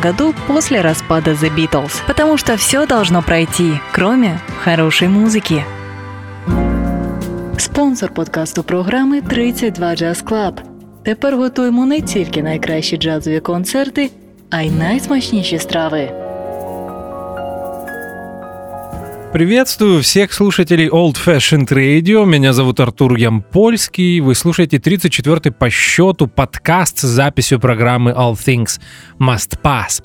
году после распада The Beatles. Потому что все должно пройти, кроме хорошей музыки. Спонсор подкасту програми 32 Jazz Club. Тепер готуємо не тільки найкращі джазові концерти, а й найсмачніші страви. Приветствую всех слушателей Old Fashioned Radio. Меня зовут Артур Ямпольский. Вы слушаете 34-й по счету подкаст с записью программы All Things Must Pass.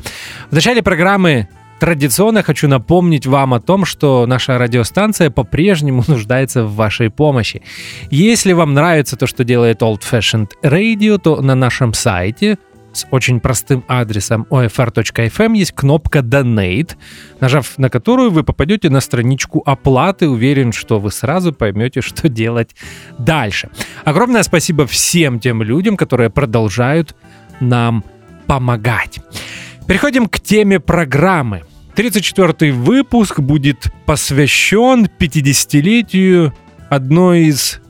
В начале программы Традиционно хочу напомнить вам о том, что наша радиостанция по-прежнему нуждается в вашей помощи. Если вам нравится то, что делает Old Fashioned Radio, то на нашем сайте с очень простым адресом ofr.fm есть кнопка Donate, нажав на которую вы попадете на страничку оплаты. Уверен, что вы сразу поймете, что делать дальше. Огромное спасибо всем тем людям, которые продолжают нам помогать. Переходим к теме программы. 34-й выпуск будет посвящен 50-летию одной из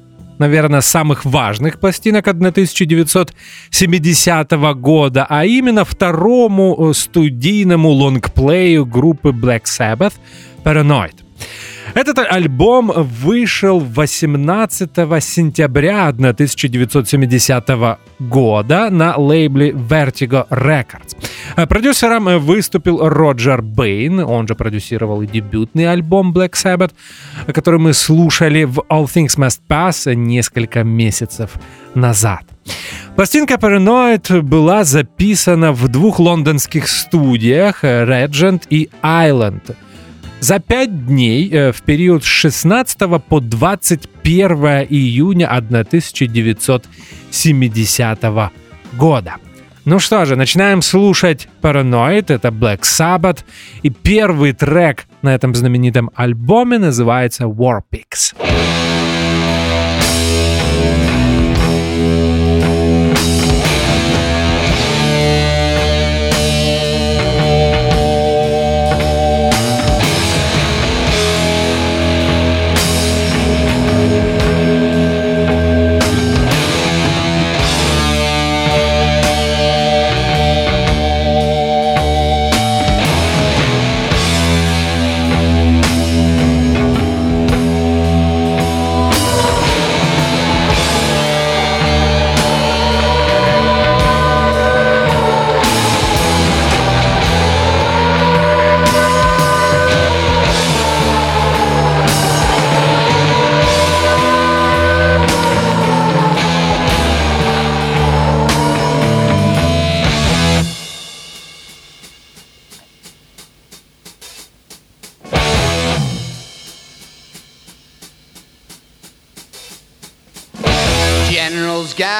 наверное, самых важных пластинок 1970 года, а именно второму э, студийному лонгплею группы Black Sabbath Paranoid. Этот альбом вышел 18 сентября 1970 года на лейбле Vertigo Records. Продюсером выступил Роджер Бейн, он же продюсировал и дебютный альбом Black Sabbath, который мы слушали в All Things Must Pass несколько месяцев назад. Пластинка Paranoid была записана в двух лондонских студиях Regent и Island – за пять дней э, в период с 16 по 21 июня 1970 года. Ну что же, начинаем слушать Paranoid, это Black Sabbath, и первый трек на этом знаменитом альбоме называется Warpix. Warpix.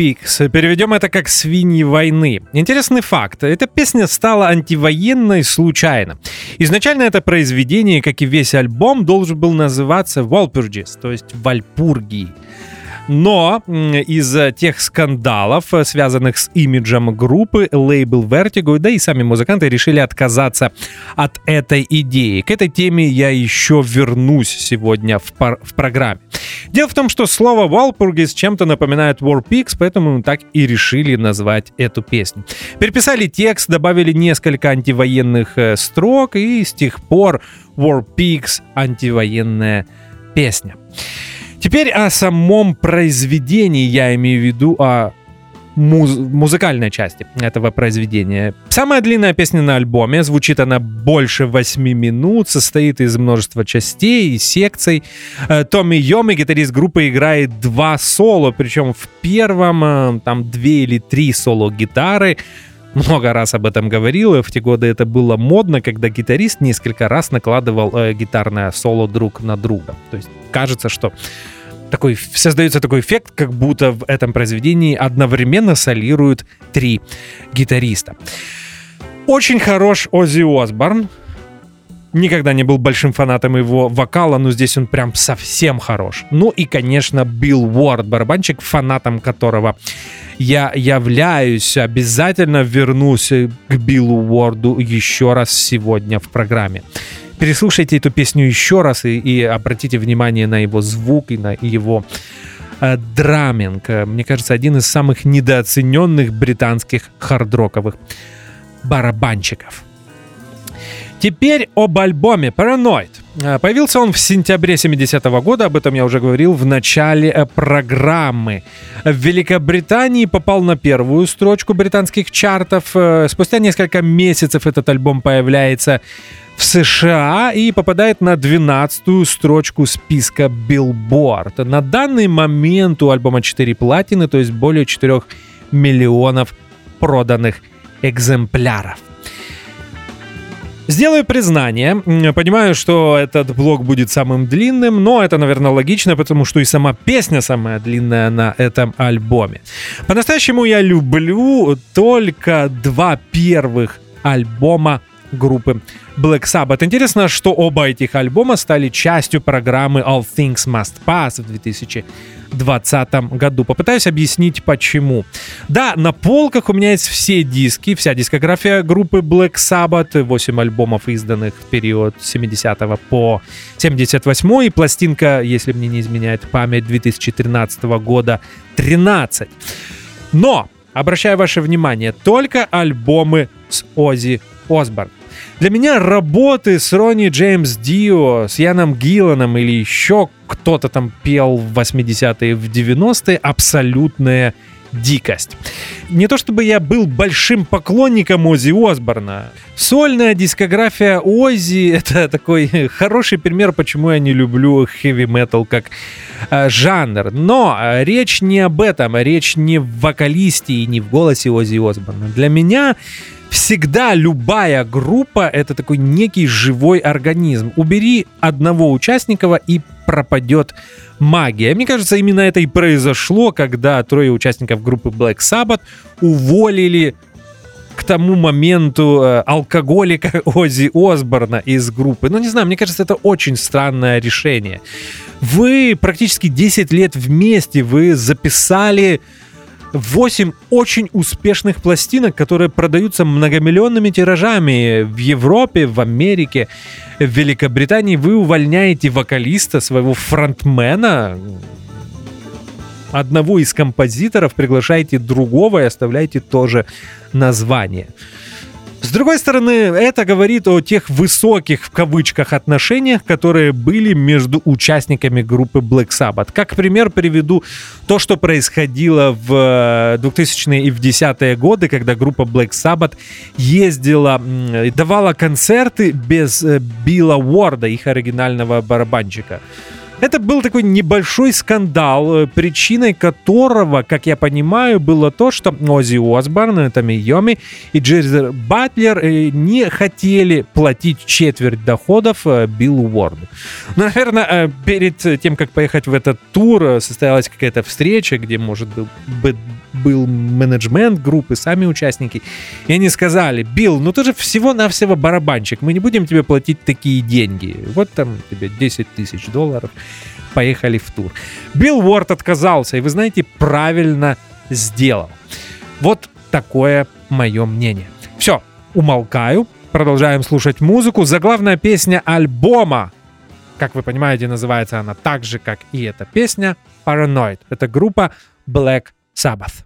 Pigs. Переведем это как «Свиньи войны». Интересный факт. Эта песня стала антивоенной случайно. Изначально это произведение, как и весь альбом, должен был называться «Walpurgis», то есть «Вальпургии». Но из-за тех скандалов, э, связанных с имиджем группы, лейбл Vertigo, да и сами музыканты решили отказаться от этой идеи. К этой теме я еще вернусь сегодня в, пар- в программе. Дело в том, что слово Walpurgis чем-то напоминает War Pigs, поэтому мы так и решили назвать эту песню. Переписали текст, добавили несколько антивоенных э, строк, и с тех пор War Pigs — антивоенная песня. Теперь о самом произведении, я имею в виду о муз- музыкальной части этого произведения. Самая длинная песня на альбоме, звучит она больше 8 минут, состоит из множества частей и секций. Э, Томми Йоми, гитарист группы, играет два соло, причем в первом э, там две или три соло гитары, много раз об этом говорил, в те годы это было модно, когда гитарист несколько раз накладывал э, гитарное соло друг на друга. То есть кажется, что такой, создается такой эффект, как будто в этом произведении одновременно солируют три гитариста. Очень хорош Оззи Осборн. Никогда не был большим фанатом его вокала, но здесь он прям совсем хорош. Ну и, конечно, Билл Уорд, барабанщик, фанатом которого я являюсь, обязательно вернусь к Биллу Уорду еще раз сегодня в программе. Переслушайте эту песню еще раз и, и обратите внимание на его звук и на его э, Драминг. Мне кажется, один из самых недооцененных британских хардроковых барабанщиков. Теперь об альбоме Paranoid. Э, появился он в сентябре 70-го года, об этом я уже говорил в начале э, программы. В Великобритании попал на первую строчку британских чартов. Э, спустя несколько месяцев этот альбом появляется в США и попадает на 12-ю строчку списка Billboard. На данный момент у альбома 4 платины, то есть более 4 миллионов проданных экземпляров. Сделаю признание. Понимаю, что этот блог будет самым длинным, но это, наверное, логично, потому что и сама песня самая длинная на этом альбоме. По-настоящему я люблю только два первых альбома группы Black Sabbath. Интересно, что оба этих альбома стали частью программы All Things Must Pass в 2020 году. Попытаюсь объяснить, почему. Да, на полках у меня есть все диски, вся дискография группы Black Sabbath, 8 альбомов, изданных в период 70 по 78 и пластинка, если мне не изменяет память, 2013 года 13. Но, обращаю ваше внимание, только альбомы с Оззи Осборн. Для меня работы с Ронни Джеймс Дио, с Яном Гилланом или еще кто-то там пел в 80-е, в 90-е абсолютная дикость. Не то чтобы я был большим поклонником Ози Осборна. Сольная дискография Ози — это такой хороший пример, почему я не люблю хэви-метал как э, жанр. Но э, речь не об этом, речь не в вокалисте и не в голосе Ози Осборна. Для меня всегда любая группа — это такой некий живой организм. Убери одного участника и пропадет магия. Мне кажется, именно это и произошло, когда трое участников группы Black Sabbath уволили к тому моменту э, алкоголика Ози Осборна из группы. Ну, не знаю, мне кажется, это очень странное решение. Вы практически 10 лет вместе, вы записали 8 очень успешных пластинок, которые продаются многомиллионными тиражами в Европе, в Америке, в Великобритании. Вы увольняете вокалиста, своего фронтмена, одного из композиторов, приглашаете другого и оставляете тоже название. С другой стороны, это говорит о тех высоких, в кавычках, отношениях, которые были между участниками группы Black Sabbath. Как пример приведу то, что происходило в 2000-е и в 10-е годы, когда группа Black Sabbath ездила, давала концерты без э, Билла Уорда, их оригинального барабанщика. Это был такой небольшой скандал, э, причиной которого, как я понимаю, было то, что Оззи Осборн, Томми Йоми и Джерри Батлер э, не хотели платить четверть доходов э, Биллу Уорду. Ну, наверное, перед тем, как поехать в этот тур, состоялась какая-то встреча, где, может быть, был менеджмент группы, сами участники. И они сказали, Билл, ну ты же всего-навсего барабанщик, мы не будем тебе платить такие деньги. Вот там тебе 10 тысяч долларов поехали в тур. Билл Уорд отказался, и вы знаете, правильно сделал. Вот такое мое мнение. Все, умолкаю, продолжаем слушать музыку. Заглавная песня альбома, как вы понимаете, называется она так же, как и эта песня, Paranoid. Это группа Black Sabbath.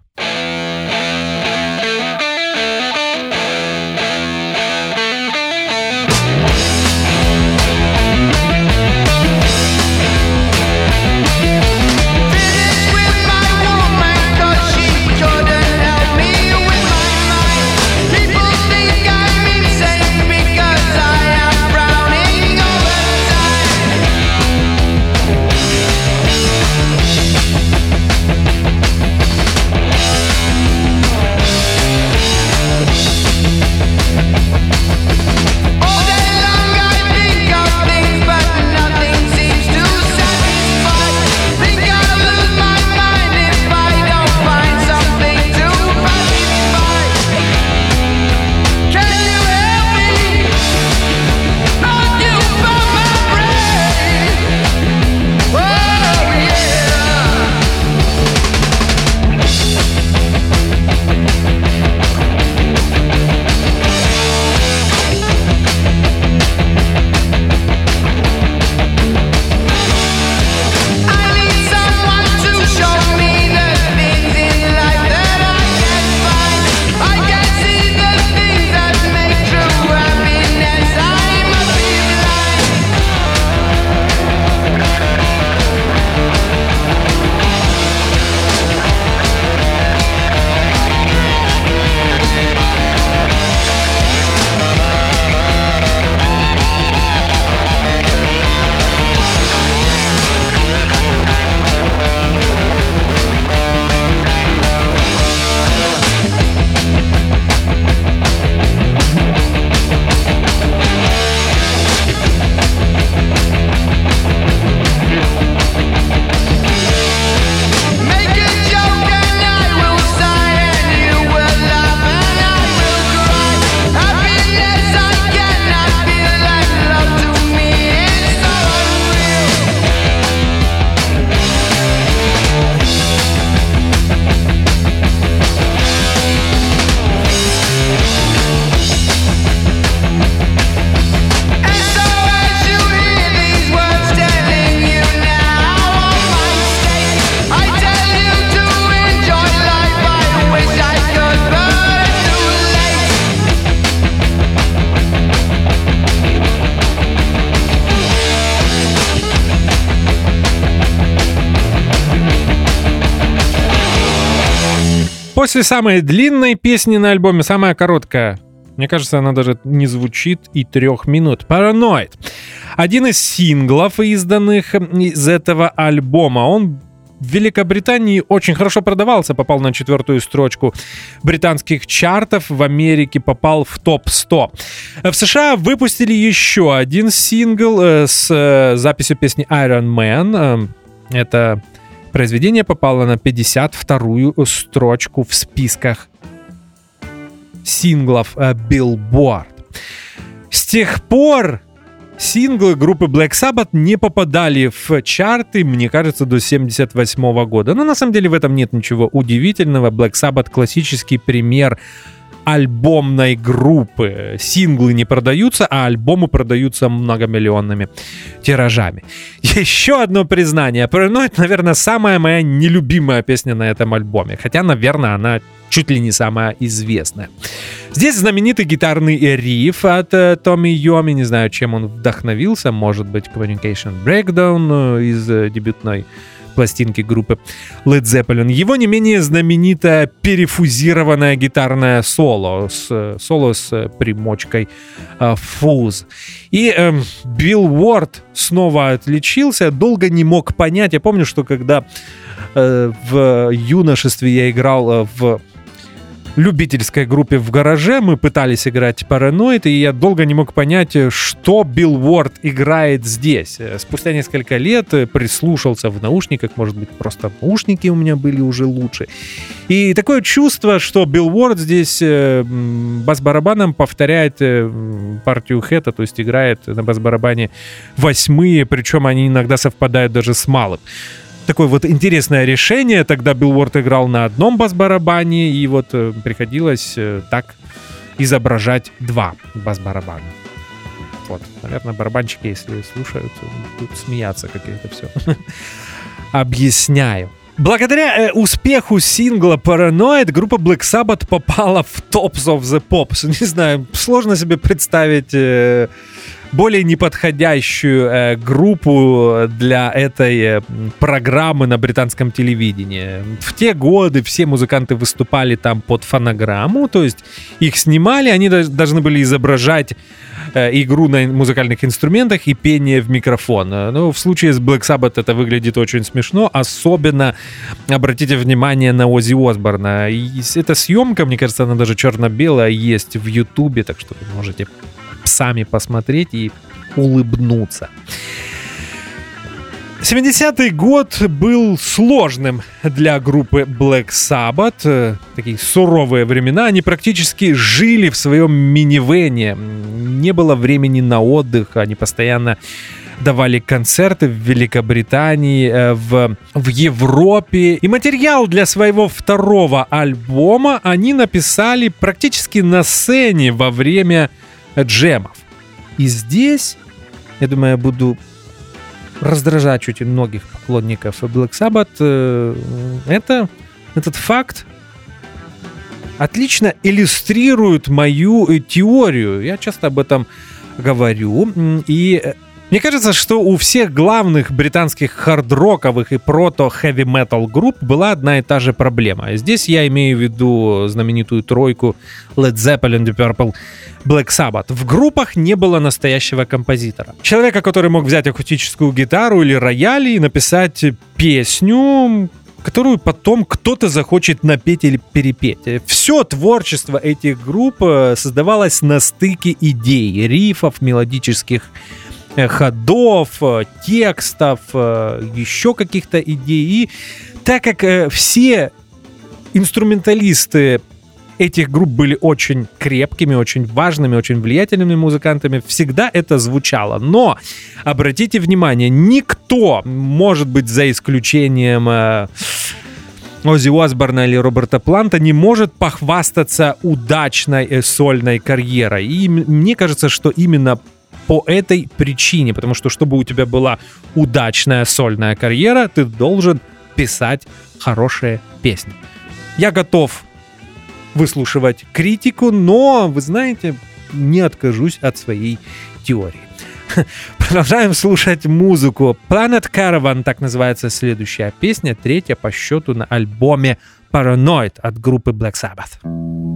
После самой длинной песни на альбоме самая короткая. Мне кажется, она даже не звучит и трех минут. Параноид. Один из синглов, изданных из этого альбома. Он в Великобритании очень хорошо продавался, попал на четвертую строчку британских чартов, в Америке попал в топ-100. В США выпустили еще один сингл э, с э, записью песни Iron Man. Э, это произведение попало на 52-ю строчку в списках синглов Billboard. С тех пор Синглы группы Black Sabbath не попадали в чарты, мне кажется, до 78 года. Но на самом деле в этом нет ничего удивительного. Black Sabbath классический пример альбомной группы. Синглы не продаются, а альбомы продаются многомиллионными тиражами. Еще одно признание. Paranoid, наверное, самая моя нелюбимая песня на этом альбоме. Хотя, наверное, она чуть ли не самая известная. Здесь знаменитый гитарный риф от э, Томми Йоми. Не знаю, чем он вдохновился. Может быть, Communication Breakdown э, из э, дебютной пластинки группы Led Zeppelin. Его не менее знаменитое перефузированное гитарное соло, с, соло с примочкой э, фуз. И э, Билл Уорд снова отличился, долго не мог понять. Я помню, что когда э, в юношестве я играл э, в любительской группе в гараже. Мы пытались играть параноид, и я долго не мог понять, что Билл Уорд играет здесь. Спустя несколько лет прислушался в наушниках, может быть, просто наушники у меня были уже лучше. И такое чувство, что Билл Уорд здесь э, бас-барабаном повторяет э, партию Хэта, то есть играет на бас-барабане восьмые, причем они иногда совпадают даже с малым такое вот интересное решение. Тогда Билл Уорд играл на одном бас-барабане, и вот э, приходилось э, так изображать два бас-барабана. Вот, наверное, барабанщики, если слушают, будут смеяться, как я это все объясняю. Благодаря э, успеху сингла Paranoid группа Black Sabbath попала в Tops of the Pops. Не знаю, сложно себе представить э, более неподходящую э, группу для этой э, программы на британском телевидении. В те годы все музыканты выступали там под фонограмму, то есть их снимали, они должны были изображать э, игру на музыкальных инструментах и пение в микрофон. Ну, в случае с Black Sabbath это выглядит очень смешно, особенно обратите внимание на Ози Осборна. И эта съемка, мне кажется, она даже черно-белая есть в Ютубе, так что вы можете сами посмотреть и улыбнуться. 70-й год был сложным для группы Black Sabbath. Такие суровые времена. Они практически жили в своем минивене. Не было времени на отдых. Они постоянно давали концерты в Великобритании, э, в, в Европе. И материал для своего второго альбома они написали практически на сцене во время джемов. И здесь, я думаю, я буду раздражать чуть многих поклонников Black Sabbath. Э, это, этот факт отлично иллюстрирует мою э, теорию. Я часто об этом говорю. И э, мне кажется, что у всех главных британских хард-роковых и прото-хэви-метал групп была одна и та же проблема. Здесь я имею в виду знаменитую тройку Led Zeppelin, The Purple, Black Sabbath. В группах не было настоящего композитора. Человека, который мог взять акустическую гитару или рояль и написать песню, которую потом кто-то захочет напеть или перепеть. Все творчество этих групп э, создавалось на стыке идей, рифов, мелодических ходов, э, текстов, э, еще каких-то идей. И так как все инструменталисты этих групп были очень крепкими, очень важными, очень влиятельными музыкантами, всегда это звучало. Но, обратите внимание, никто, может быть, за исключением э, Оззи Осборна или Роберта Планта, не может похвастаться удачной сольной карьерой. И мне кажется, что именно по этой причине, потому что чтобы у тебя была удачная сольная карьера, ты должен писать хорошие песни. Я готов выслушивать критику, но, вы знаете, не откажусь от своей теории. Продолжаем слушать музыку. Planet Caravan, так называется следующая песня, третья по счету на альбоме Paranoid от группы Black Sabbath.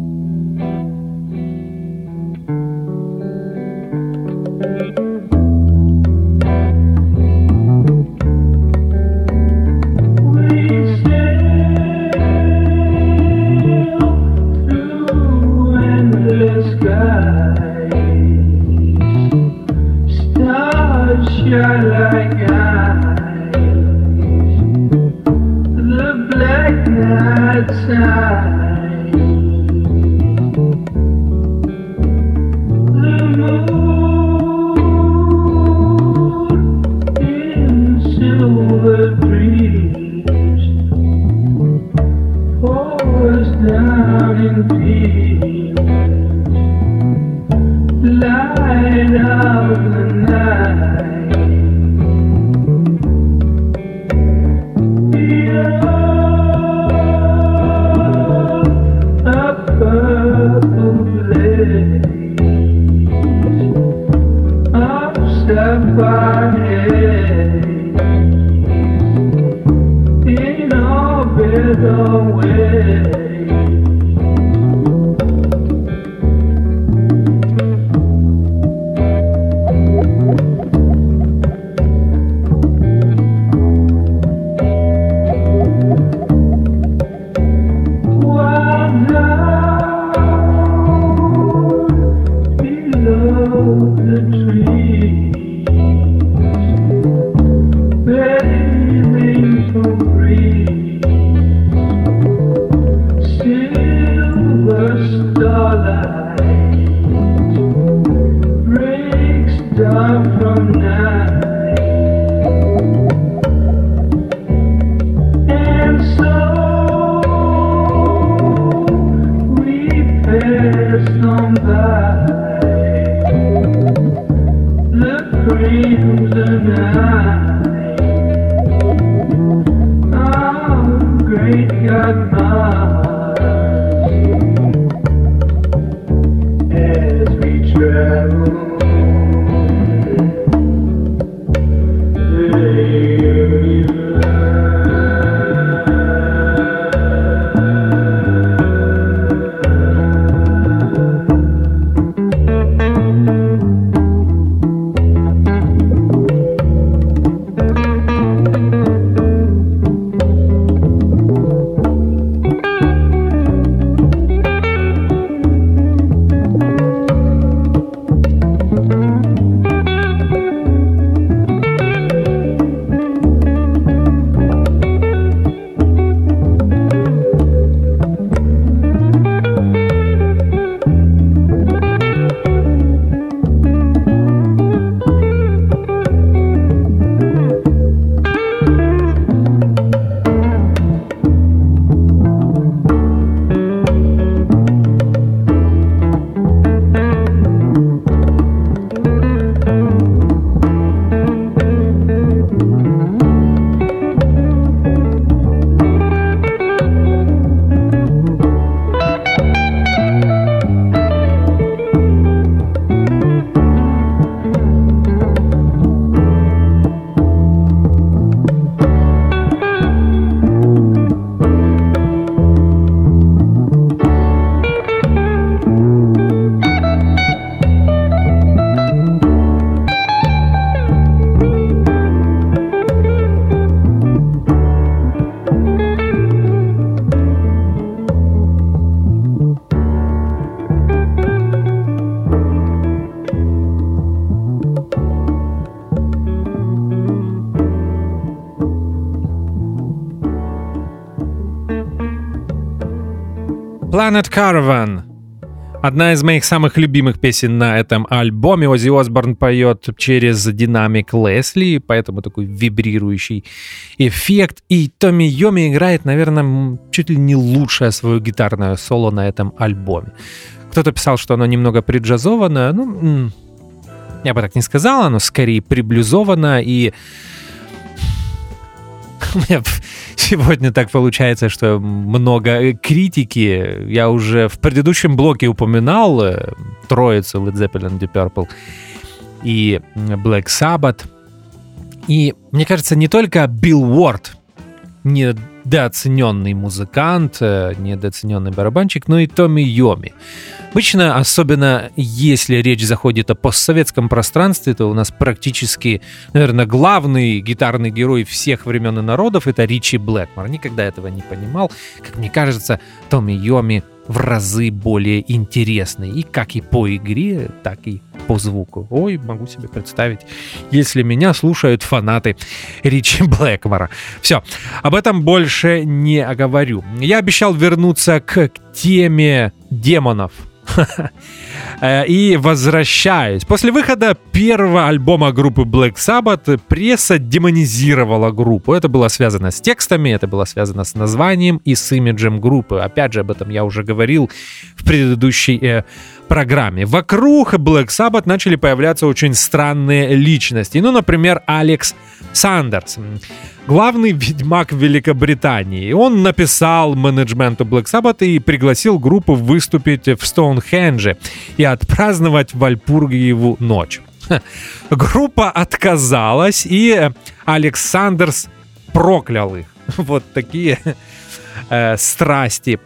Planet Caravan. Одна из моих самых любимых песен на этом альбоме. Оззи Осборн поет через динамик Лесли, поэтому такой вибрирующий эффект. И Томми Йоми играет, наверное, чуть ли не лучшее свое гитарное соло на этом альбоме. Кто-то писал, что оно немного приджазовано. Ну, я бы так не сказал, оно скорее приблюзовано и у меня сегодня так получается, что много критики. Я уже в предыдущем блоке упоминал э, троицу Led Zeppelin, Deep Purple и Black Sabbath. И мне кажется, не только Билл Уорд не недооцененный музыкант, э, недооцененный барабанщик, но и Томми Йоми. Обычно, особенно если речь заходит о постсоветском пространстве, то у нас практически, наверное, главный гитарный герой всех времен и народов — это Ричи Блэкмор. Никогда этого не понимал. Как мне кажется, Томми Йоми в разы более интересный. И как и по игре, так и по звуку. Ой, могу себе представить, если меня слушают фанаты Ричи Блэкмора. Все, об этом больше не оговорю. Я обещал вернуться к теме демонов и возвращаюсь. После выхода первого альбома группы Black Sabbath пресса демонизировала группу. Это было связано с текстами, это было связано с названием и с имиджем группы. Опять же, об этом я уже говорил в предыдущей э, программе. Вокруг Black Sabbath начали появляться очень странные личности. Ну, например, Алекс Сандерс главный ведьмак Великобритании. Он написал менеджменту Black Sabbath и пригласил группу выступить в Стоунхендже и отпраздновать Вальпургиеву ночь. Группа отказалась, и Александрс проклял их. Вот такие э, страсти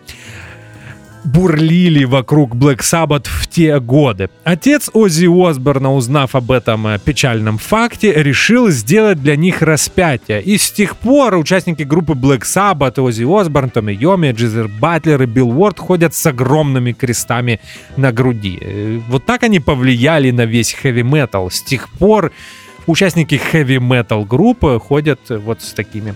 бурлили вокруг Black Sabbath в те годы. Отец Оззи Осборна, узнав об этом э, печальном факте, решил сделать для них распятие. И с тех пор участники группы Black Sabbath, Оззи Осборн, Томми Йоми, Джизер Батлер и Билл Уорд ходят с огромными крестами на груди. Э, вот так они повлияли на весь хэви-метал. С тех пор участники хэви-метал группы ходят вот с такими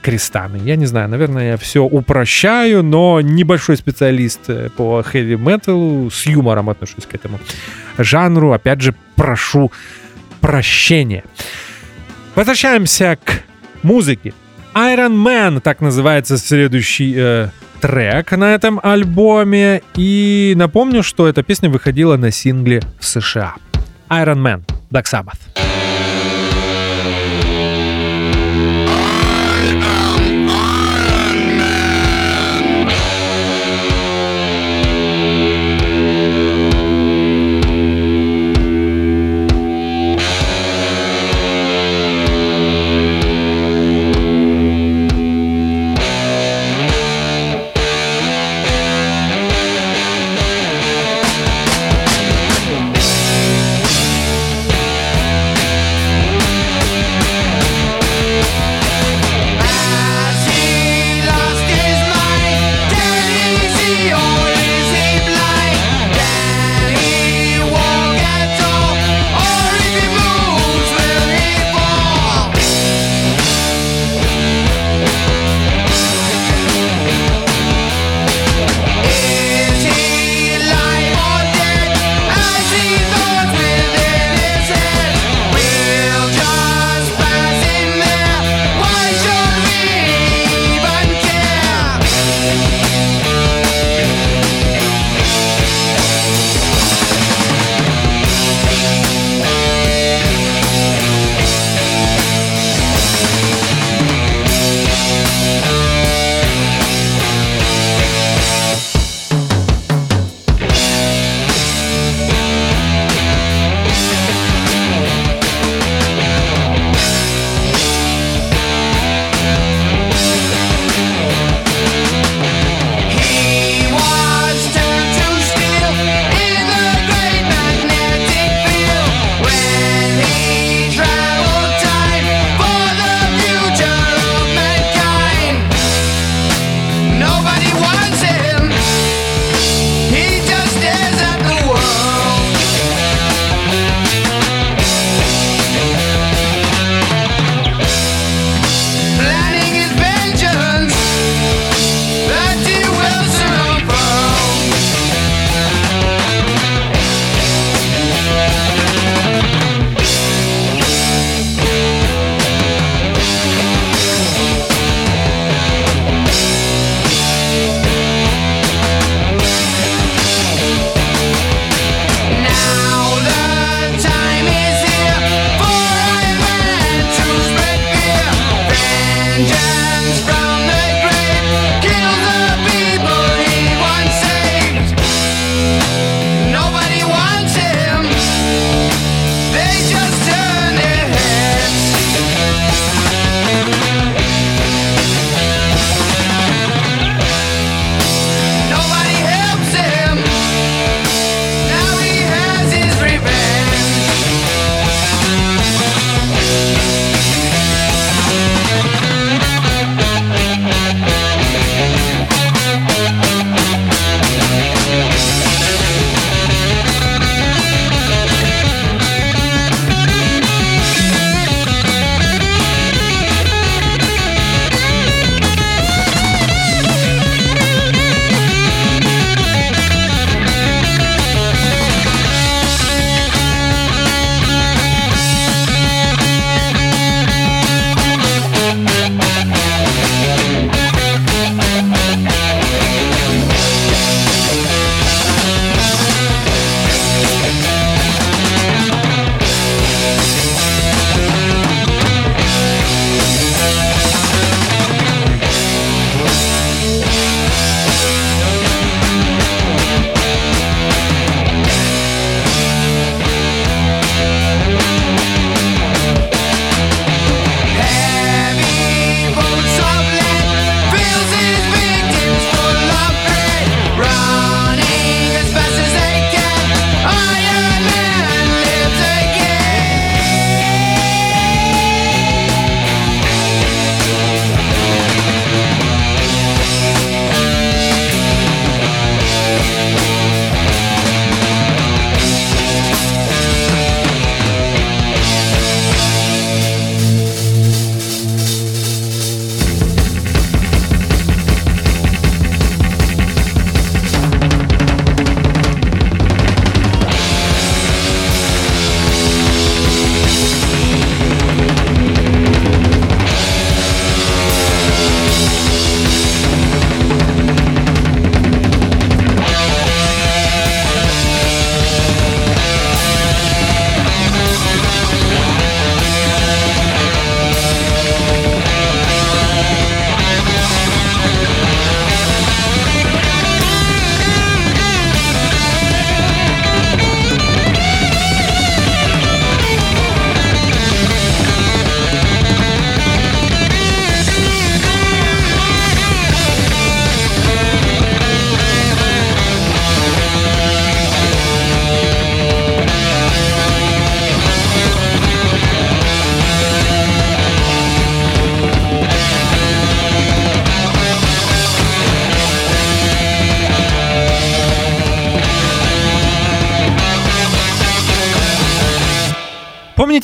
крестами. Я не знаю, наверное, я все упрощаю, но небольшой специалист э, по хэви металу с юмором отношусь к этому жанру. Опять же, прошу прощения. Возвращаемся к музыке. Iron Man, так называется следующий э, трек на этом альбоме. И напомню, что эта песня выходила на сингле в США. Iron Man, Black Sabbath.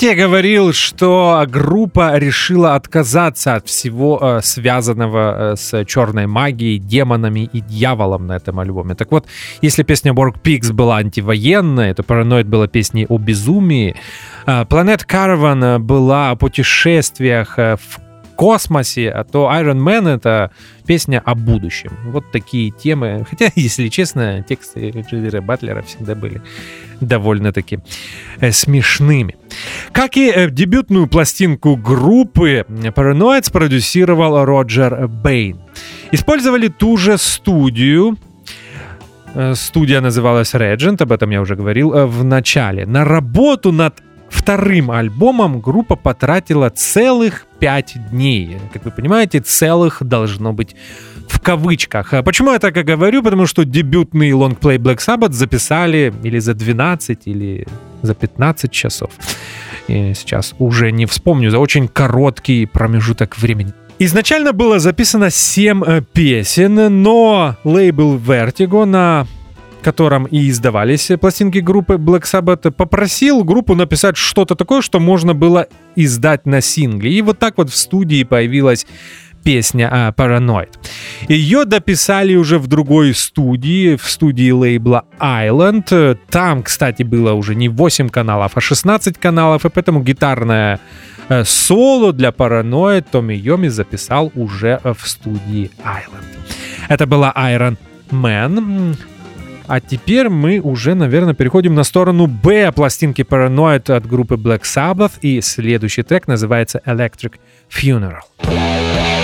Помните, я говорил, что группа решила отказаться от всего э, связанного э, с черной магией, демонами и дьяволом на этом альбоме. Так вот, если песня Work Pigs была антивоенная, то Paranoid была песней о безумии. Э, Planet Caravan была о путешествиях э, в космосе, а то Iron Man — это песня о будущем. Вот такие темы. Хотя, если честно, тексты Джиллера Батлера всегда были довольно-таки э, смешными. Как и э, дебютную пластинку группы, Paranoid спродюсировал Роджер Бэйн. Использовали ту же студию, Э, Студия называлась Regent, об этом я уже говорил в начале. На работу над вторым альбомом группа потратила целых пять дней. Как вы понимаете, целых должно быть в кавычках. А Почему я так и говорю? Потому что дебютный лонгплей Black Sabbath записали или за 12, или за 15 часов. И сейчас уже не вспомню, за очень короткий промежуток времени. Изначально было записано 7 э, песен, но лейбл Vertigo, на котором и издавались пластинки группы Black Sabbath, попросил группу написать что-то такое, что можно было издать на сингле. И вот так вот в студии появилась песня а, Paranoid. Ее дописали уже в другой студии, в студии лейбла Island. Там, кстати, было уже не 8 каналов, а 16 каналов, и поэтому гитарное э, соло для Paranoid Томми Йоми записал уже э, в студии Island. Это была Iron Man. А теперь мы уже, наверное, переходим на сторону Б пластинки Paranoid от группы Black Sabbath. И следующий трек называется Electric Funeral.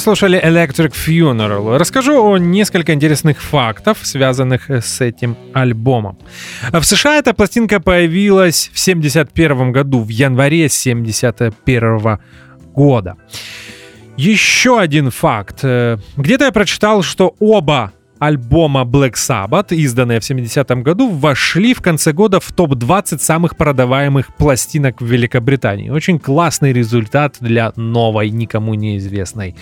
Мы послушали Electric Funeral. Расскажу о несколько интересных фактов, связанных с этим альбомом. В США эта пластинка появилась в 1971 году, в январе 1971 года. Еще один факт. Где-то я прочитал, что оба альбома Black Sabbath, изданные в 70-м году, вошли в конце года в топ-20 самых продаваемых пластинок в Великобритании. Очень классный результат для новой, никому неизвестной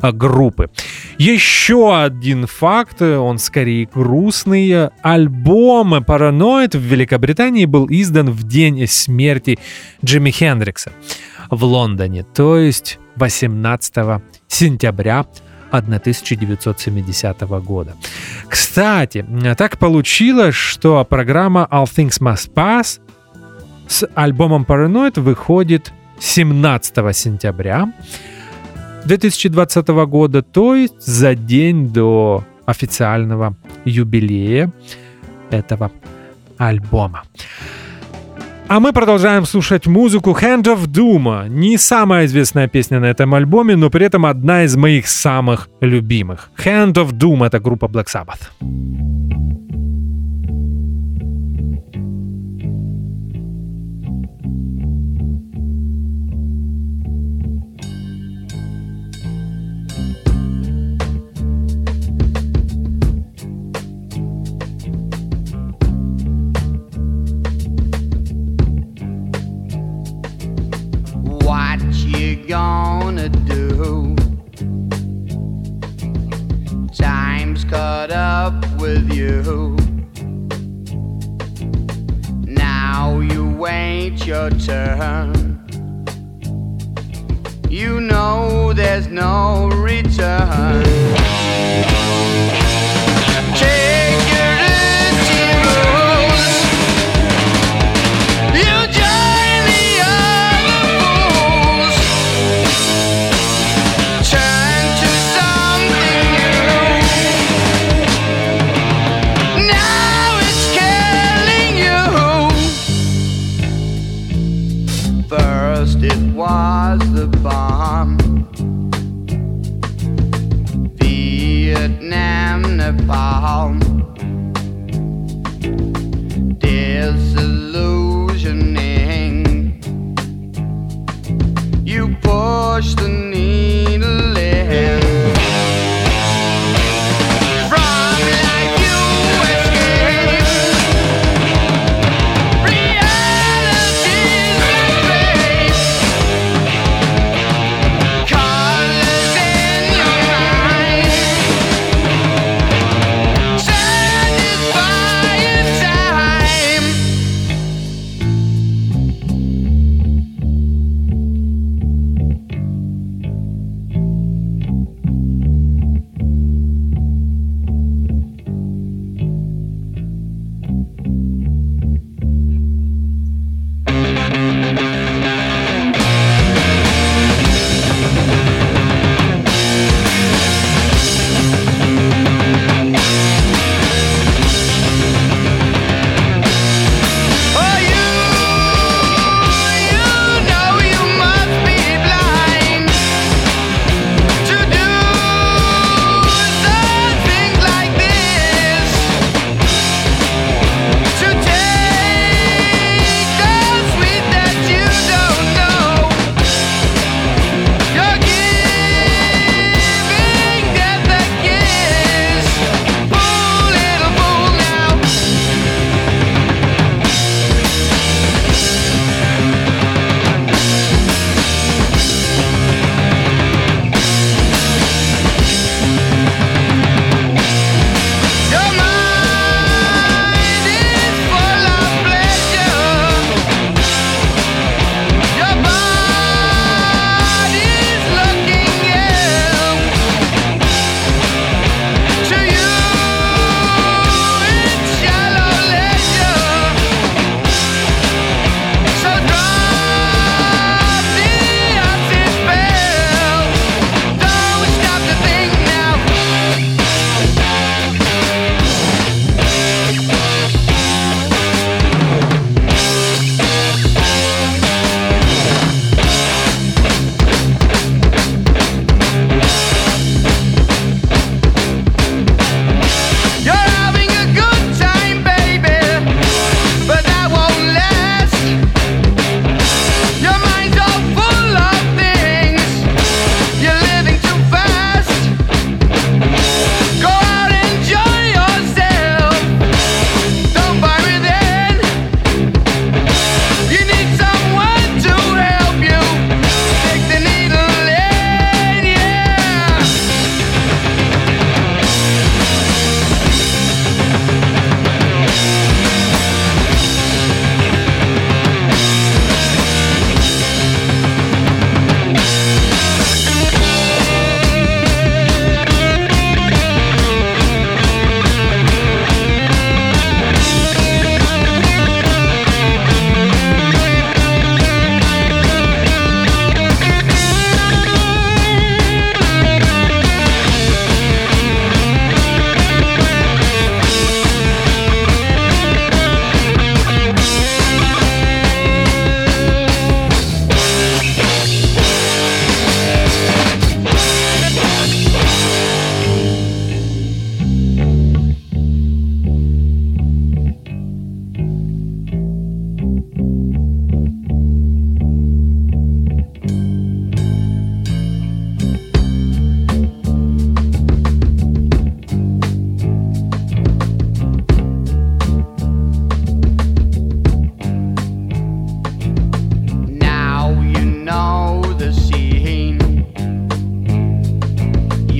а, группы. Еще один факт, он скорее грустный. Альбом Paranoid в Великобритании был издан в день смерти Джимми Хендрикса в Лондоне, то есть 18 сентября 1970 года. Кстати, так получилось, что программа All Things Must Pass с альбомом Paranoid выходит 17 сентября 2020 года, то есть за день до официального юбилея этого альбома. А мы продолжаем слушать музыку Hand of Doom. Не самая известная песня на этом альбоме, но при этом одна из моих самых любимых. Hand of Doom — это группа Black Sabbath. Gonna do? Time's caught up with you. Now you wait your turn. You know there's no return.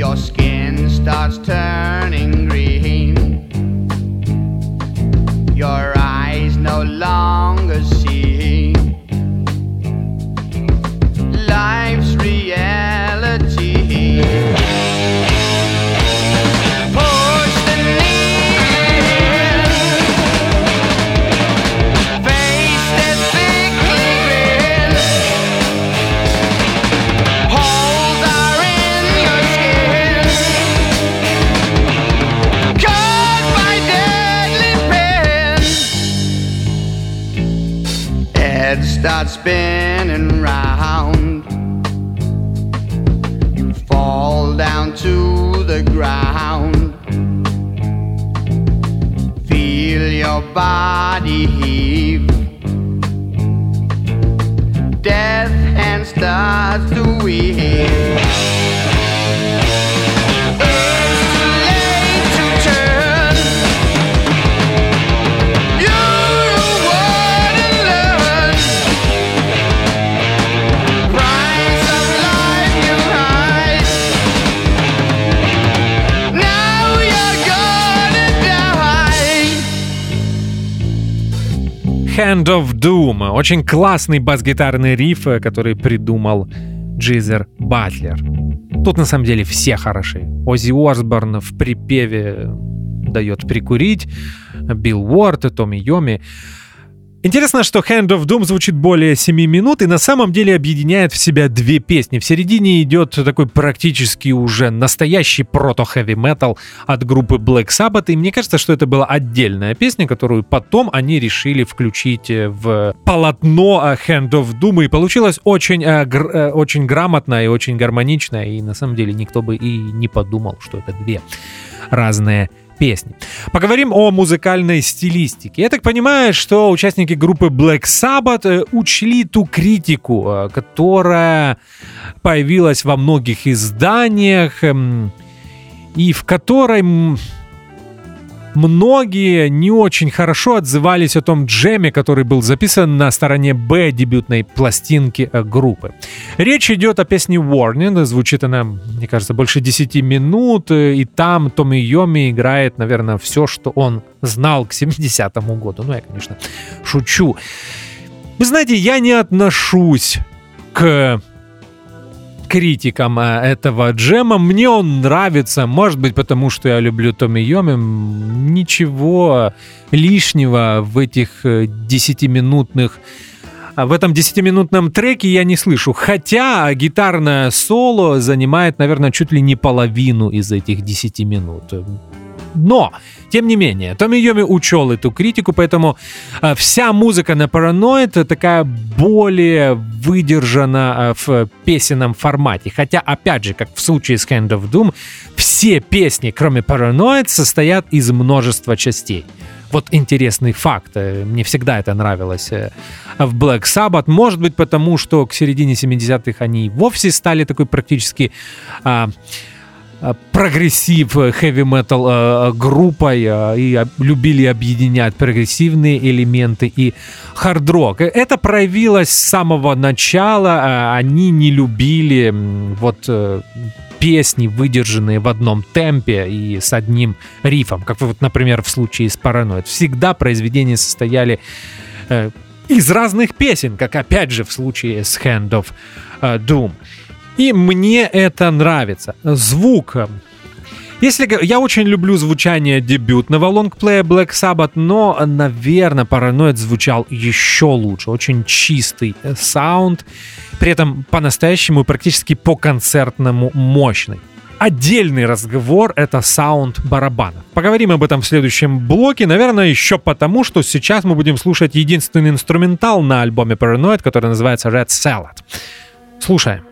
Your skin starts turning green. Your body Hand of Doom. Очень классный бас-гитарный риф, э, который придумал Джизер Батлер. Тут на самом деле все хороши. Оззи Осборн в припеве дает прикурить, Билл Уорд, Томми Йоми. Интересно, что Hand of Doom звучит более 7 минут и на самом деле объединяет в себя две песни. В середине идет такой практически уже настоящий прото-хэви метал от группы Black Sabbath, и мне кажется, что это была отдельная песня, которую потом они решили включить э, в полотно э, Hand of Doom, и получилось очень, э, гр- очень грамотно и очень гармонично, и на самом деле никто бы и не подумал, что это две разные песни. Поговорим о музыкальной стилистике. Я так понимаю, что участники группы Black Sabbath э, учли ту критику, э, которая появилась во многих изданиях, эм, и в которой многие не очень хорошо отзывались о том джеме, который был записан на стороне Б дебютной пластинки э, группы. Речь идет о песне Warning, звучит она, мне кажется, больше 10 минут, э, и там Томми Йоми играет, наверное, все, что он знал к 70-му году. Ну, я, конечно, шучу. Вы знаете, я не отношусь к критикам э, этого джема. Мне он нравится, может быть, потому что я люблю Томми Йоми. Ничего лишнего в этих э, 10-минутных а в этом 10-минутном треке я не слышу. Хотя гитарное соло занимает, наверное, чуть ли не половину из этих 10 минут. Но, тем не менее, Томми Йоми учел эту критику, поэтому э, вся музыка на Paranoid такая более выдержана э, в песенном формате. Хотя, опять же, как в случае с Hand of Doom, все песни, кроме Paranoid, состоят из множества частей. Вот интересный факт. э, Мне всегда это нравилось э, в Black Sabbath. Может быть, потому что к середине 70-х они вовсе стали такой практически а, progressive хэви метал группой а, и любили объединять прогрессивные элементы и хард-рок. Это проявилось с самого начала. Они не любили вот э, песни, выдержанные в одном темпе и с одним рифом, как вот, например, в случае с Paranoid. Всегда произведения состояли э, из разных песен, как опять же в случае с Hand of э, Doom. И мне это нравится. Звук. Если я очень люблю звучание дебютного лонгплея Black Sabbath, но, наверное, Paranoid звучал еще лучше. Очень чистый э, саунд, при этом по-настоящему практически по-концертному мощный. Отдельный разговор — это саунд барабана. Поговорим об этом в следующем блоке, наверное, еще потому, что сейчас мы будем слушать единственный инструментал на альбоме Paranoid, который называется Red Salad. Слушаем.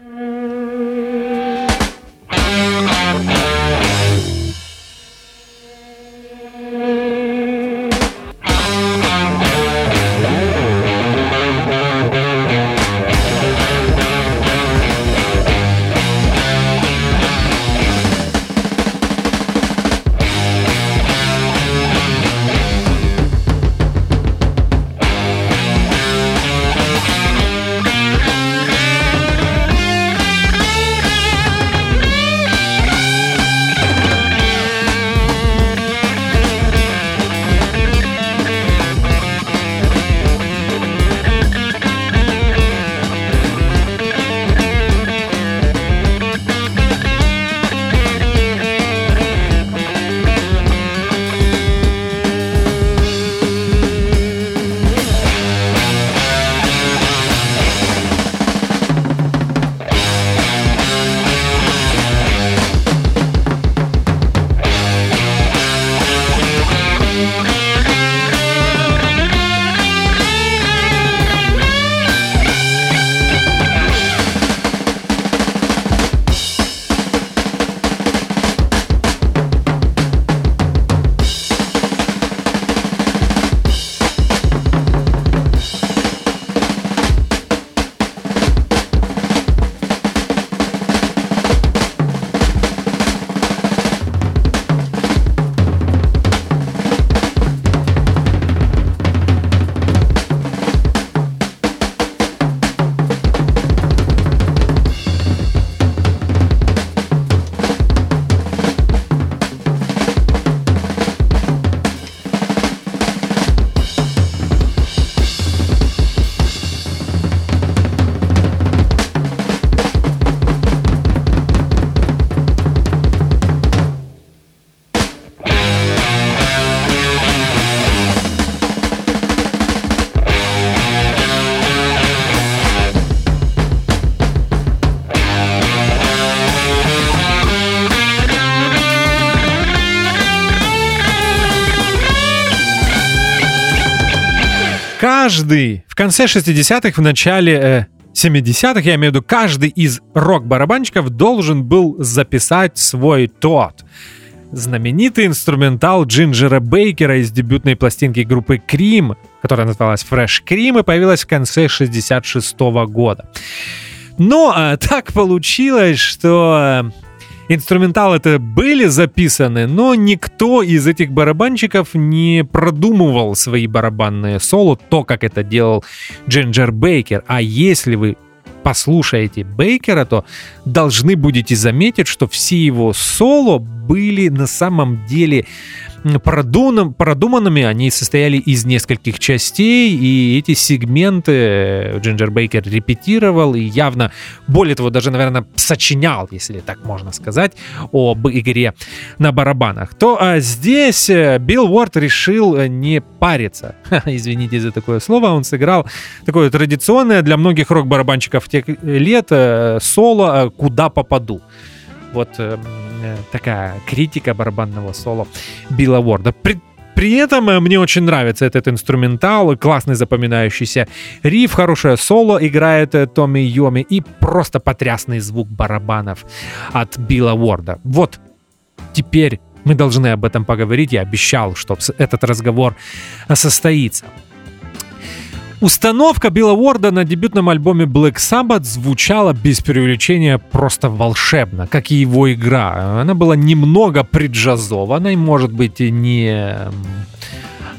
Каждый в конце 60-х, в начале э, 70-х, я имею в виду, каждый из рок-барабанщиков должен был записать свой тот. Знаменитый инструментал Джинджера Бейкера из дебютной пластинки группы Cream, которая называлась Fresh Cream и появилась в конце 66 года. Но э, так получилось, что инструменталы это были записаны, но никто из этих барабанщиков не продумывал свои барабанные соло, то, как это делал Джинджер Бейкер. А если вы послушаете Бейкера, то должны будете заметить, что все его соло были на самом деле продуман, продуманными, они состояли из нескольких частей, и эти сегменты Джинджер Бейкер репетировал и явно, более того, даже, наверное, сочинял, если так можно сказать, об игре на барабанах. То а здесь э, Билл Уорд решил э, не париться. Извините за такое слово, он сыграл такое традиционное для многих рок-барабанщиков тех лет э, соло «Куда попаду». Вот э, такая критика барабанного соло Билла Уорда. При, при этом э, мне очень нравится этот инструментал, классный запоминающийся риф, хорошее соло играет э, Томми Йоми и просто потрясный звук барабанов от Билла Уорда. Вот теперь мы должны об этом поговорить. Я обещал, что этот разговор состоится. Установка Билла Уорда на дебютном альбоме Black Sabbath звучала без преувеличения просто волшебно, как и его игра. Она была немного преджазованной, может быть, не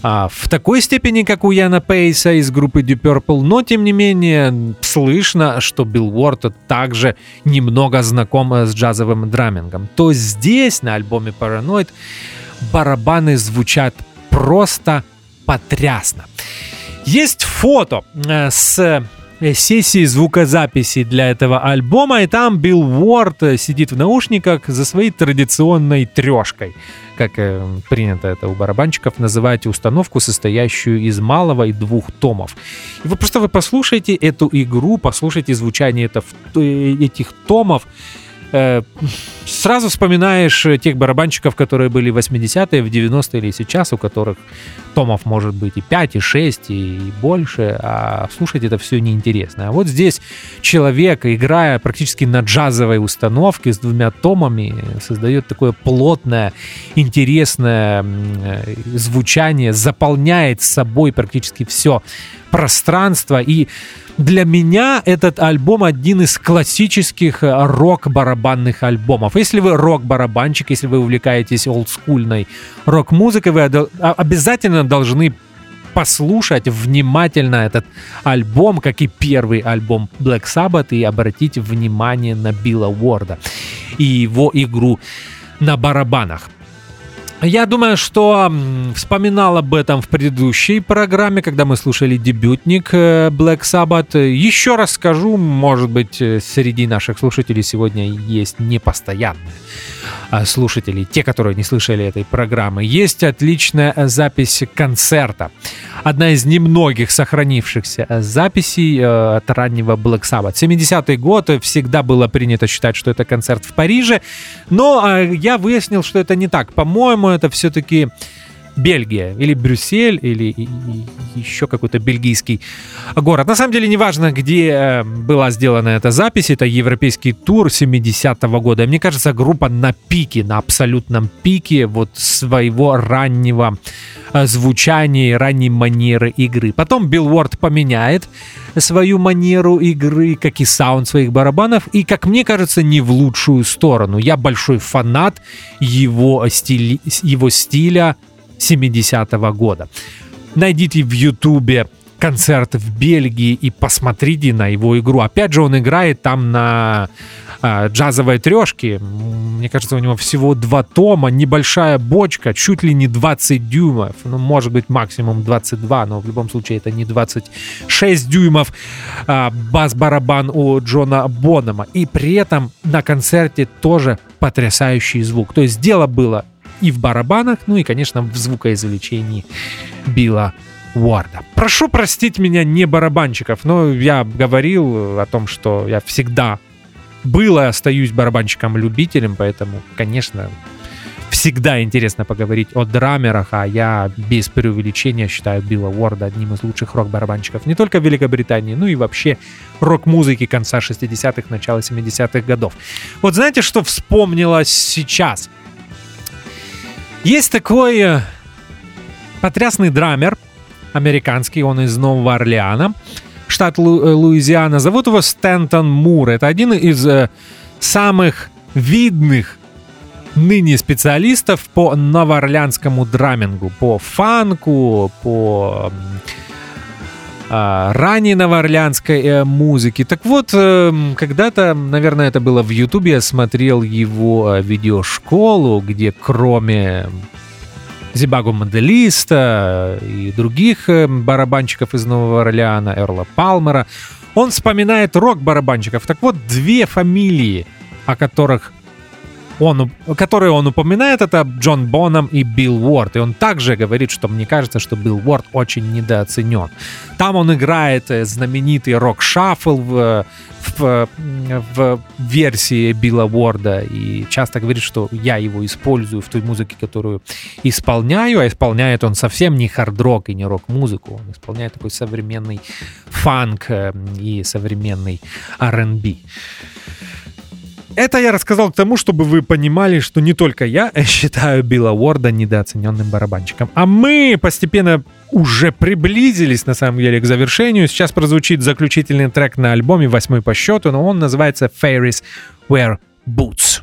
а, в такой степени, как у Яна Пейса из группы Deep Purple, но тем не менее слышно, что Билл Уорд также немного знаком с джазовым драмингом. То здесь на альбоме Paranoid барабаны звучат просто потрясно. Есть фото э, с э, сессии звукозаписи для этого альбома, и там Билл Уорд э, сидит в наушниках за своей традиционной трешкой, как принято это у барабанщиков называть установку, состоящую из малого и двух томов. И вы просто вы послушайте эту игру, послушайте звучание этих томов, Э, сразу вспоминаешь тех барабанщиков, которые были в 80-е, в 90-е или сейчас, у которых томов может быть и 5, и 6, и больше, а слушать это все неинтересно. А вот здесь человек, играя практически на джазовой установке с двумя томами, создает такое плотное, интересное э, звучание, заполняет собой практически все пространство и для меня этот альбом один из классических э, рок-барабанных альбомов. Если вы рок-барабанщик, если вы увлекаетесь олдскульной рок-музыкой, вы обязательно должны послушать внимательно этот альбом, как и первый альбом Black Sabbath, и обратить внимание на Билла Уорда и его игру на барабанах. Я думаю, что вспоминал об этом в предыдущей программе, когда мы слушали дебютник э, Black Sabbath. Еще раз скажу, может быть, э, среди наших слушателей сегодня есть непостоянные а, слушатели, те, которые не слышали этой программы. Есть отличная запись концерта. Одна из немногих сохранившихся записей э, от раннего Black Sabbath. 70-й год всегда было принято считать, что это концерт в Париже, но я выяснил, что это не так. По-моему, это все-таки Бельгия или Брюссель или еще какой-то бельгийский город. На самом деле неважно, где э, была сделана эта запись, это европейский тур 70-го года. Мне кажется, группа на пике, на абсолютном пике вот своего раннего э, звучания ранней манеры игры. Потом Билл Уорд поменяет свою манеру игры, как и саунд своих барабанов, и, как мне кажется, не в лучшую сторону. Я большой фанат его, стили, его стиля 70-го года. Найдите в Ютубе концерт в Бельгии и посмотрите на его игру. Опять же, он играет там на э, джазовой трешке. Мне кажется, у него всего два тома, небольшая бочка, чуть ли не 20 дюймов. Ну, может быть, максимум 22, но в любом случае это не 26 дюймов. Э, бас-барабан у Джона Бонома. И при этом на концерте тоже потрясающий звук. То есть дело было и в барабанах, ну и, конечно, в звукоизвлечении Билла Уорда. Прошу простить меня не барабанщиков, но я говорил о том, что я всегда был и остаюсь барабанщиком-любителем, поэтому, конечно, всегда интересно поговорить о драмерах, а я без преувеличения считаю Билла Уорда одним из лучших рок-барабанщиков не только в Великобритании, но и вообще рок-музыки конца 60-х, начала 70-х годов. Вот знаете, что вспомнилось сейчас? Есть такой э, потрясный драмер, американский, он из Нового Орлеана, штат Лу- э, Луизиана. Зовут его Стэнтон Мур. Это один из э, самых видных ныне специалистов по новоорлеанскому драмингу, по фанку, по ранней новоорлеанской э, музыке. Так вот, э, когда-то, наверное, это было в Ютубе, я смотрел его э, видеошколу, где кроме Зибагу Моделиста и других э, барабанщиков из Нового Орлеана, Эрла Палмера, он вспоминает рок-барабанщиков. Так вот, две фамилии, о которых он, которые он упоминает, это Джон Боном и Билл Уорд. И он также говорит, что мне кажется, что Билл Уорд очень недооценен. Там он играет э, знаменитый рок-шаффл в, в, в версии Билла Уорда и часто говорит, что я его использую в той музыке, которую исполняю, а исполняет он совсем не хард-рок и не рок-музыку, он исполняет такой современный фанк э, и современный R&B. Это я рассказал к тому, чтобы вы понимали, что не только я считаю Билла Уорда недооцененным барабанщиком. А мы постепенно уже приблизились, на самом деле, к завершению. Сейчас прозвучит заключительный трек на альбоме, восьмой по счету, но он называется «Fairies Wear Boots».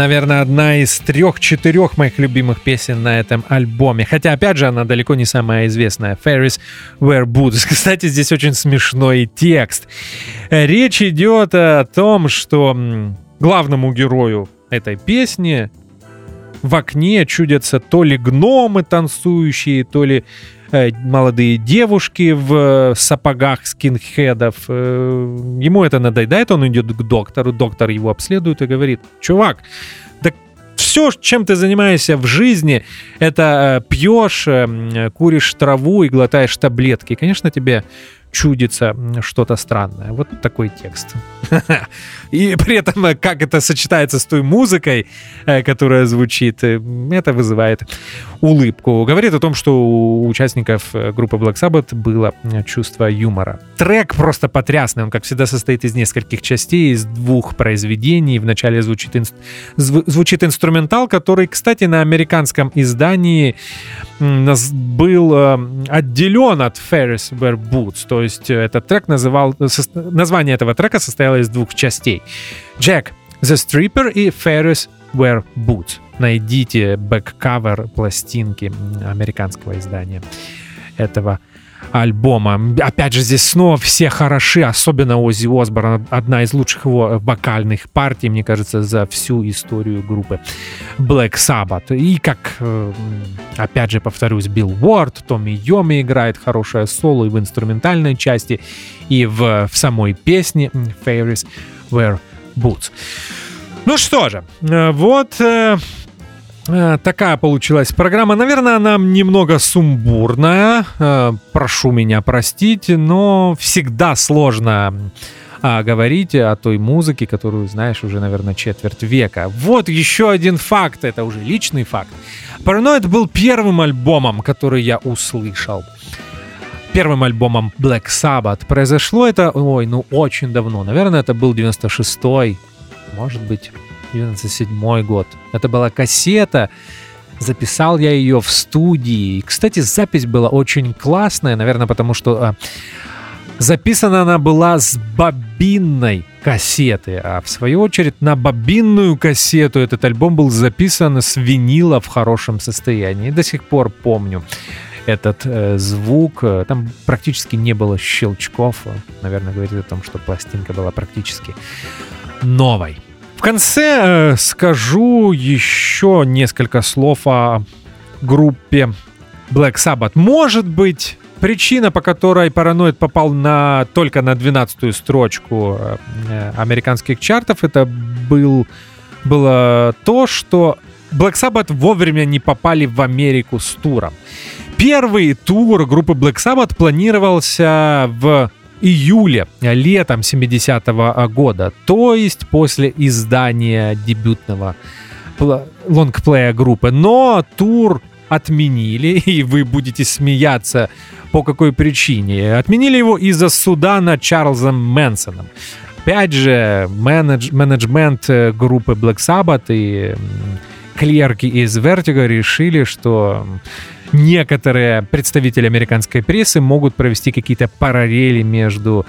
Наверное, одна из трех-четырех моих любимых песен на этом альбоме. Хотя, опять же, она далеко не самая известная. Ferris Where Boots. Кстати, здесь очень смешной текст. Речь идет о том, что главному герою этой песни в окне чудятся то ли гномы танцующие, то ли молодые девушки в сапогах скинхедов. Э, ему это надоедает, он идет к доктору, доктор его обследует и говорит, чувак, да все, чем ты занимаешься в жизни, это э, пьешь, куришь траву и глотаешь таблетки. Конечно, тебе чудится что-то странное. Вот такой текст. И при этом, э, как это сочетается с той музыкой, э, которая звучит, э, это вызывает улыбку. Говорит о том, что у участников группы Black Sabbath было чувство юмора. Трек просто потрясный. Он, как всегда, состоит из нескольких частей, из двух произведений. Вначале звучит, ин... звучит инструментал, который, кстати, на американском издании был отделен от Fairies Wear Boots. То есть этот трек называл... Название этого трека состояло из двух частей. Jack the Stripper и Fairies Wear Boots. Найдите back cover пластинки американского издания этого альбома. Опять же, здесь снова все хороши, особенно Оззи Осборн, одна из лучших его вокальных партий, мне кажется, за всю историю группы Black Sabbath. И как, э, опять же, повторюсь, Билл Уорд, Томми Йоми играет хорошее соло и в инструментальной части, и в, в самой песне Ferris Wear Boots. Ну что же, э, вот э, такая получилась программа. Наверное, она немного сумбурная. Прошу меня простить, но всегда сложно а, говорить о той музыке, которую знаешь уже, наверное, четверть века. Вот еще один факт, это уже личный факт. Paranoid был первым альбомом, который я услышал первым альбомом Black Sabbath. Произошло это, ой, ну очень давно. Наверное, это был 96-й, может быть, 97-й год. Это была кассета, записал я ее в студии. Кстати, запись была очень классная, наверное, потому что а, записана она была с бобинной кассеты, а в свою очередь на бобинную кассету этот альбом был записан с винила в хорошем состоянии. До сих пор помню этот э, звук. Там практически не было щелчков. Наверное, говорит о том, что пластинка была практически новой. В конце э, скажу еще несколько слов о группе Black Sabbath. Может быть, причина, по которой Параноид попал на, только на 12-ю строчку э, американских чартов, это был, было то, что Black Sabbath вовремя не попали в Америку с туром. Первый тур группы Black Sabbath планировался в июле, летом 70-го года, то есть после издания дебютного лонгплея группы. Но тур отменили, и вы будете смеяться, по какой причине. Отменили его из-за суда над Чарльзом Мэнсоном. Опять же, менедж, менеджмент э, группы Black Sabbath и клерки из Vertigo решили, что некоторые представители американской прессы могут провести какие-то параллели между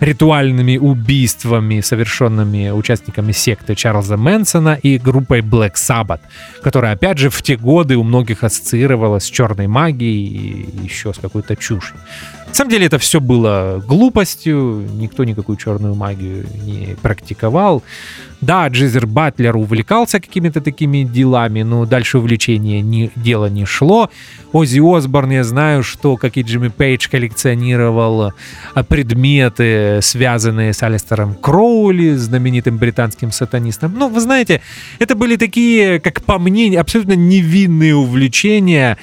ритуальными убийствами, совершенными участниками секты Чарльза Мэнсона и группой Black Sabbath, которая, опять же, в те годы у многих ассоциировалась с черной магией и еще с какой-то чушью. На самом деле это все было глупостью, никто никакую черную магию не практиковал. Да, Джизер Батлер увлекался какими-то такими делами, но дальше увлечение не, дело не шло. Оззи Осборн, я знаю, что, как и Джимми Пейдж, коллекционировал а, предметы, связанные с Алистером Кроули, знаменитым британским сатанистом. Ну, вы знаете, это были такие, как по мне, абсолютно невинные увлечения,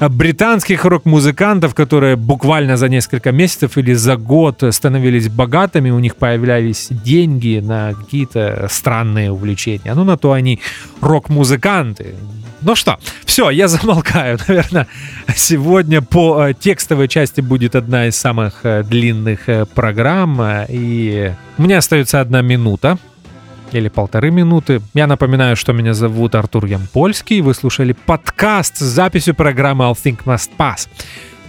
британских рок-музыкантов, которые буквально за несколько месяцев или за год становились богатыми, у них появлялись деньги на какие-то странные увлечения. Ну, на то они рок-музыканты. Ну что, все, я замолкаю. Наверное, сегодня по э, текстовой части будет одна из самых э, длинных э, программ. И у меня остается одна минута или полторы минуты. Я напоминаю, что меня зовут Артур Ямпольский. Вы слушали подкаст с записью программы All Think Must Pass.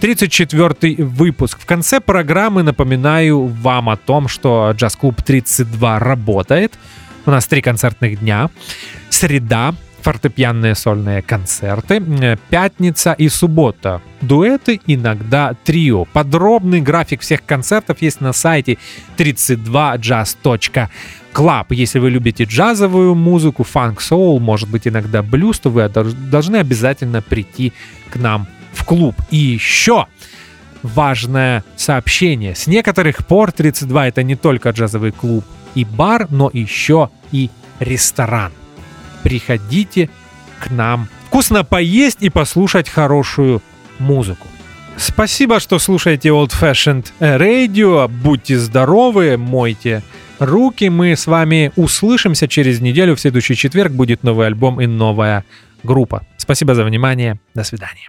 34 выпуск. В конце программы напоминаю вам о том, что Джаз Клуб 32 работает. У нас три концертных дня. Среда фортепианные сольные концерты, э, пятница и суббота. Дуэты, иногда трио. Подробный график всех концертов есть на сайте 32jazz.club. Если вы любите джазовую музыку, фанк-соул, может быть иногда блюз, то вы должны обязательно прийти к нам в клуб. И еще важное сообщение. С некоторых пор 32 это не только джазовый клуб и бар, но еще и ресторан приходите к нам вкусно поесть и послушать хорошую музыку. Спасибо, что слушаете Old Fashioned Radio. Будьте здоровы, мойте руки. Мы с вами услышимся через неделю. В следующий четверг будет новый альбом и новая группа. Спасибо за внимание. До свидания.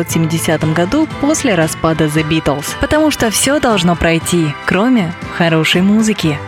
1970 году после распада The Beatles. Потому что все должно пройти, кроме хорошей музыки.